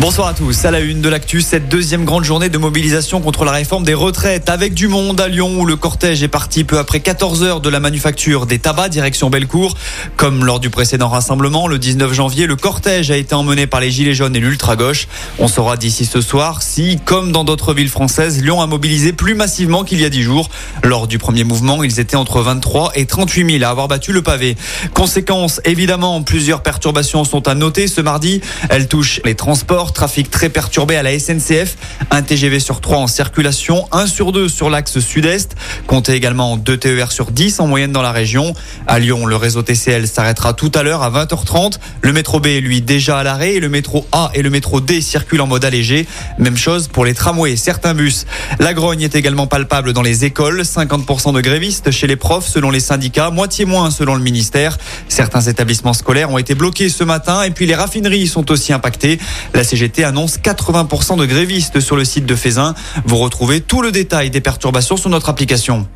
Bonsoir à tous. À la une de l'actu, cette deuxième grande journée de mobilisation contre la réforme des retraites avec du monde à Lyon où le cortège est parti peu après 14 heures de la manufacture des tabacs direction Bellecour. Comme lors du précédent rassemblement, le 19 janvier, le cortège a été emmené par les Gilets jaunes et l'ultra-gauche. On saura d'ici ce soir si, comme dans d'autres villes françaises, Lyon a mobilisé plus massivement qu'il y a 10 jours. Lors du premier mouvement, ils étaient entre 23 et 38 000 à avoir battu le pavé. Conséquence, évidemment, plusieurs perturbations sont à noter ce mardi. Elles touchent les transports Trafic très perturbé à la SNCF. Un TGV sur 3 en circulation, 1 sur 2 sur l'axe sud-est. Comptez également 2 TER sur 10 en moyenne dans la région. À Lyon, le réseau TCL s'arrêtera tout à l'heure à 20h30. Le métro B, lui, déjà à l'arrêt. Et le métro A et le métro D circulent en mode allégé. Même chose pour les tramways et certains bus. La grogne est également palpable dans les écoles. 50% de grévistes chez les profs selon les syndicats, moitié moins selon le ministère. Certains établissements scolaires ont été bloqués ce matin et puis les raffineries sont aussi impactées. CGT annonce 80% de grévistes sur le site de Fézin. Vous retrouvez tout le détail des perturbations sur notre application.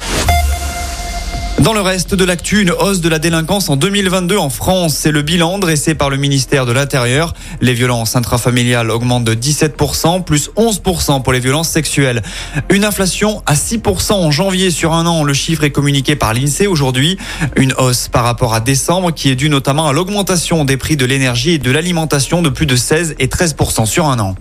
Dans le reste de l'actu, une hausse de la délinquance en 2022 en France. C'est le bilan dressé par le ministère de l'Intérieur. Les violences intrafamiliales augmentent de 17%, plus 11% pour les violences sexuelles. Une inflation à 6% en janvier sur un an. Le chiffre est communiqué par l'INSEE aujourd'hui. Une hausse par rapport à décembre qui est due notamment à l'augmentation des prix de l'énergie et de l'alimentation de plus de 16 et 13% sur un an.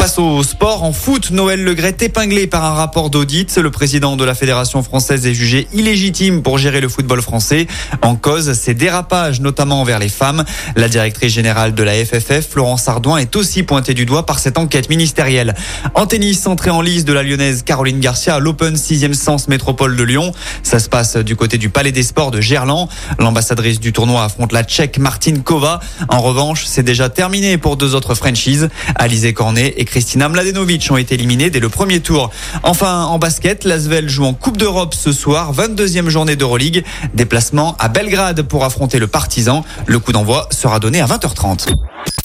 Passe au sport. En foot, Noël Legret épinglé par un rapport d'audit. Le président de la Fédération française est jugé illégitime pour gérer le football français. En cause, ses dérapages, notamment envers les femmes. La directrice générale de la FFF, Florence Ardouin, est aussi pointée du doigt par cette enquête ministérielle. En tennis, entrée en lice de la lyonnaise Caroline Garcia à l'Open 6e Sens Métropole de Lyon. Ça se passe du côté du Palais des Sports de Gerland. L'ambassadrice du tournoi affronte la Tchèque Martine Kova. En revanche, c'est déjà terminé pour deux autres franchises. Alizé Cornet et Kristina Mladenovic ont été éliminés dès le premier tour. Enfin, en basket, l'Asvel joue en Coupe d'Europe ce soir, 22e journée d'Euroleague. Déplacement à Belgrade pour affronter le Partizan. Le coup d'envoi sera donné à 20h30.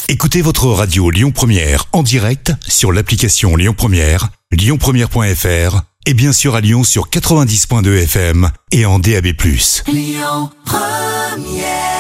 Écoutez votre radio Lyon Première en direct sur l'application Lyon Première, lyonpremière.fr et bien sûr à Lyon sur 90.2 FM et en DAB+. Lyon Première